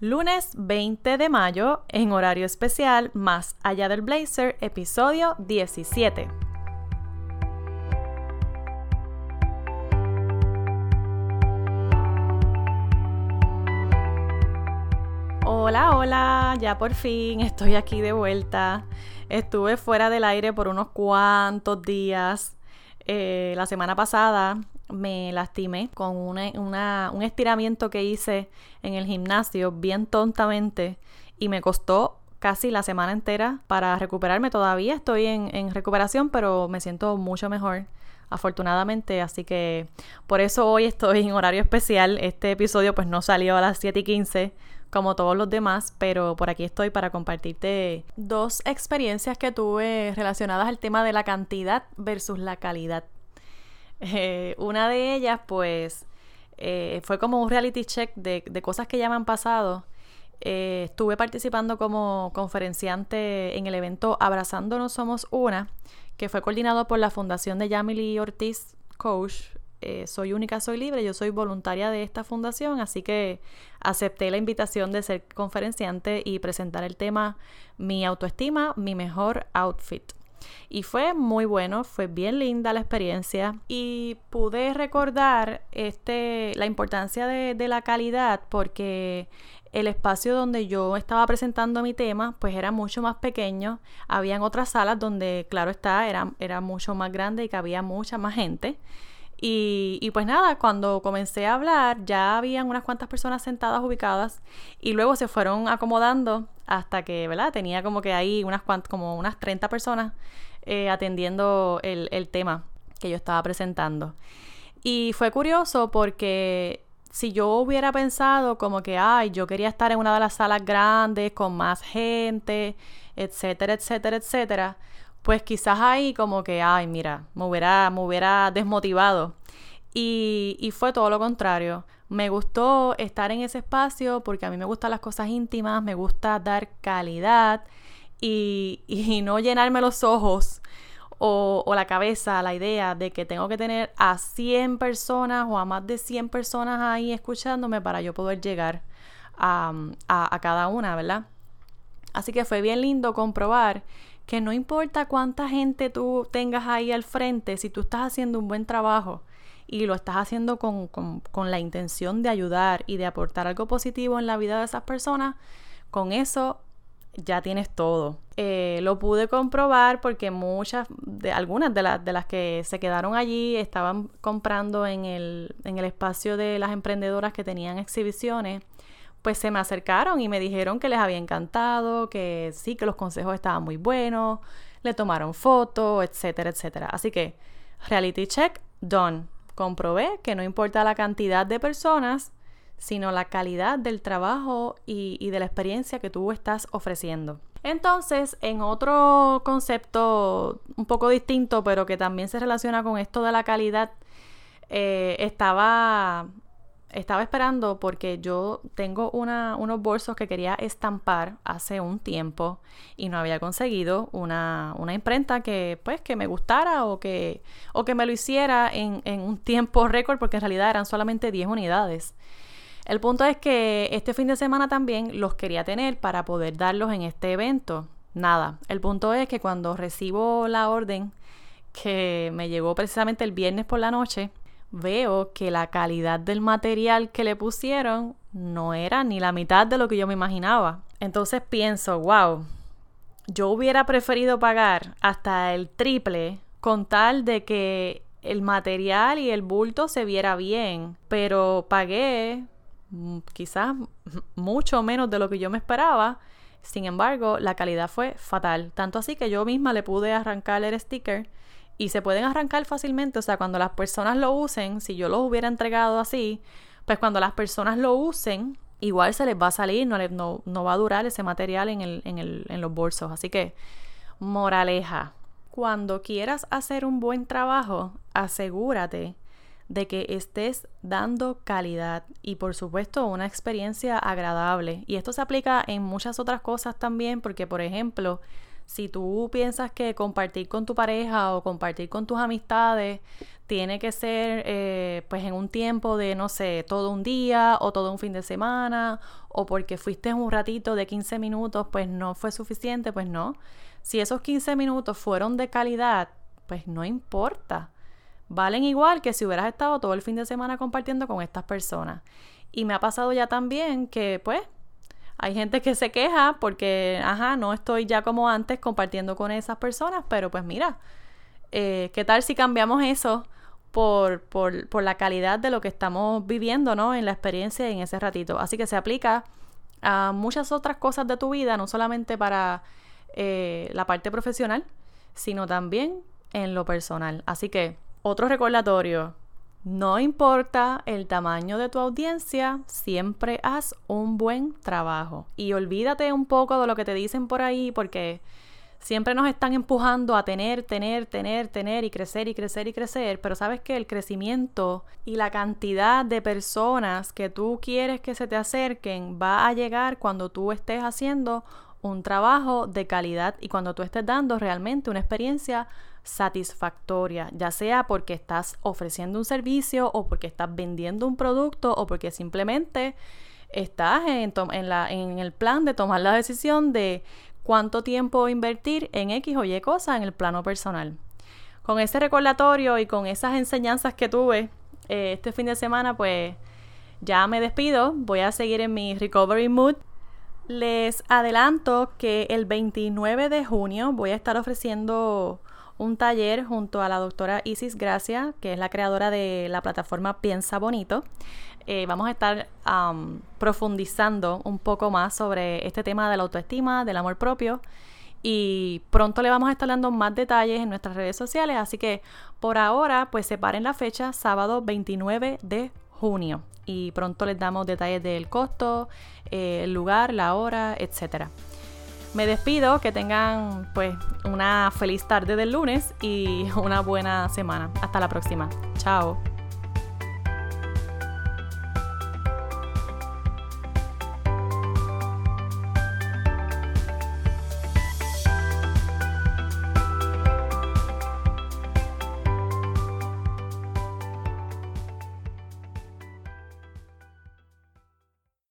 Lunes 20 de mayo, en horario especial, Más allá del blazer, episodio 17. Hola, hola, ya por fin estoy aquí de vuelta. Estuve fuera del aire por unos cuantos días. Eh, la semana pasada me lastimé con un estiramiento que hice en el gimnasio bien tontamente y me costó casi la semana entera para recuperarme. Todavía estoy en, recuperación, pero me siento mucho mejor afortunadamente, así que por eso hoy estoy en horario especial. Este episodio pues no salió a las 7 y 15 como todos los demás, pero por aquí estoy para compartirte dos experiencias que tuve relacionadas al tema de la cantidad versus la calidad. Eh, una de ellas, pues, eh, fue como un reality check de, cosas que ya me han pasado. Eh, estuve participando como conferenciante en el evento Abrazándonos Somos Una, que fue coordinado por la Fundación de Yamily Ortiz Coach. soy única, soy libre, yo soy voluntaria de esta fundación, así que acepté la invitación de ser conferenciante y presentar el tema Mi autoestima, mi mejor outfit. Y fue muy bueno, fue bien linda la experiencia y pude recordar este, la importancia de, la calidad porque el espacio donde yo estaba presentando mi tema pues era mucho más pequeño, habían otras salas donde claro está, era, era mucho más grande y había mucha más gente. Y, pues nada, cuando comencé a hablar ya habían unas cuantas personas sentadas ubicadas y luego se fueron acomodando hasta que, ¿verdad? Tenía como que ahí unas cuantas, como unas 30 personas eh, atendiendo el, el tema que yo estaba presentando. Y fue curioso porque si yo hubiera pensado como que, ay, yo quería estar en una de las salas grandes con más gente, etcétera, etcétera, etcétera, pues quizás ahí como que, ay, mira, me hubiera, me hubiera desmotivado. Y, y, fue todo lo contrario. Me gustó estar en ese espacio porque a mí me gustan las cosas íntimas, me gusta dar calidad y, y no llenarme los ojos o, o, la cabeza, la idea de que tengo que tener a 100 personas o a más de 100 personas ahí escuchándome para yo poder llegar a, a, a cada una, ¿verdad? Así que fue bien lindo comprobar que no importa cuánta gente tú tengas ahí al frente, si tú estás haciendo un buen trabajo y lo estás haciendo con, la intención de ayudar y de aportar algo positivo en la vida de esas personas, con eso ya tienes todo. Eh, lo pude comprobar porque muchas, de, algunas de, las de las que se quedaron allí estaban comprando en el, en el espacio de las emprendedoras que tenían exhibiciones pues se me acercaron y me dijeron que les había encantado, que sí, que los consejos estaban muy buenos, le tomaron fotos, etcétera, etcétera. Así que, reality check, done. Comprobé que no importa la cantidad de personas, sino la calidad del trabajo y, de la experiencia que tú estás ofreciendo. Entonces, en otro concepto un poco distinto, pero que también se relaciona con esto de la calidad, eh, estaba estaba esperando porque yo tengo una, unos bolsos que quería estampar hace un tiempo y no había conseguido una, una imprenta que pues que me gustara o que, o que me lo hiciera en, en un tiempo récord porque en realidad eran solamente 10 unidades. El punto es que este fin de semana también los quería tener para poder darlos en este evento. Nada, el punto es que cuando recibo la orden que me llegó precisamente el viernes por la noche, veo que la calidad del material que le pusieron no era ni la mitad de lo que yo me imaginaba. Entonces pienso, wow, yo hubiera preferido pagar hasta el triple con tal de que el material y el bulto se viera bien, pero pagué mm, quizás mucho menos de lo que yo me esperaba. Sin embargo, la calidad fue fatal, tanto así que yo misma le pude arrancar el sticker y se pueden arrancar fácilmente. O sea, cuando las personas lo usen, si yo los hubiera entregado así, pues cuando las personas lo usen, igual se les va a salir, no, no, no va a durar ese material en, el, en, el, en los bolsos. Así que, moraleja, cuando quieras hacer un buen trabajo, asegúrate de que estés dando calidad y por supuesto una experiencia agradable. Y esto se aplica en muchas otras cosas también porque, por ejemplo, Si tú piensas que compartir con tu pareja o compartir con tus amistades tiene que ser eh, pues en un tiempo de, no sé, todo un día o todo un fin de semana o porque fuiste un ratito de 15 minutos, pues no fue suficiente, pues no. Si esos 15 minutos fueron de calidad, pues no importa. Valen igual que si hubieras estado todo el fin de semana compartiendo con estas personas. Y me ha pasado ya también que, pues, hay gente que se queja porque, ajá, no estoy ya como antes compartiendo con esas personas, pero pues mira, eh, ¿qué tal si cambiamos eso por, por, por, la calidad de lo que estamos viviendo, ¿no? En la experiencia y en ese ratito. Así que se aplica a muchas otras cosas de tu vida, no solamente para eh, la parte profesional, sino también en lo personal. Así que, otro recordatorio, no importa el tamaño de tu audiencia, siempre haz un buen trabajo. Y olvídate un poco de lo que te dicen por ahí, porque Siempre nos están empujando a tener, tener, tener, tener y crecer y crecer y crecer, pero sabes que el crecimiento y la cantidad de personas que tú quieres que se te acerquen va a llegar cuando tú estés haciendo un trabajo de calidad y cuando tú estés dando realmente una experiencia satisfactoria, ya sea porque estás ofreciendo un servicio o porque estás vendiendo un producto o porque simplemente estás en, el plan de tomar la decisión de cuánto tiempo invertir en X o Y cosa en el plano personal. Con ese recordatorio y con esas enseñanzas que tuve eh, este fin de semana, pues ya me despido. Voy a seguir en mi recovery mood. Les adelanto que el 29 de junio voy a estar ofreciendo un taller junto a la doctora Isis Gracia, que es la creadora de la plataforma Piensa Bonito. Eh, vamos a estar profundizando un poco más sobre este tema de la autoestima, del amor propio. Y pronto le vamos a estar dando más detalles en nuestras redes sociales. Así que por ahora, pues separen la fecha, sábado 29 de junio. Y pronto les damos detalles del costo, eh, el lugar, la hora, etcétera. Me despido, que tengan pues una feliz tarde del lunes y una buena semana. Hasta la próxima. Chao.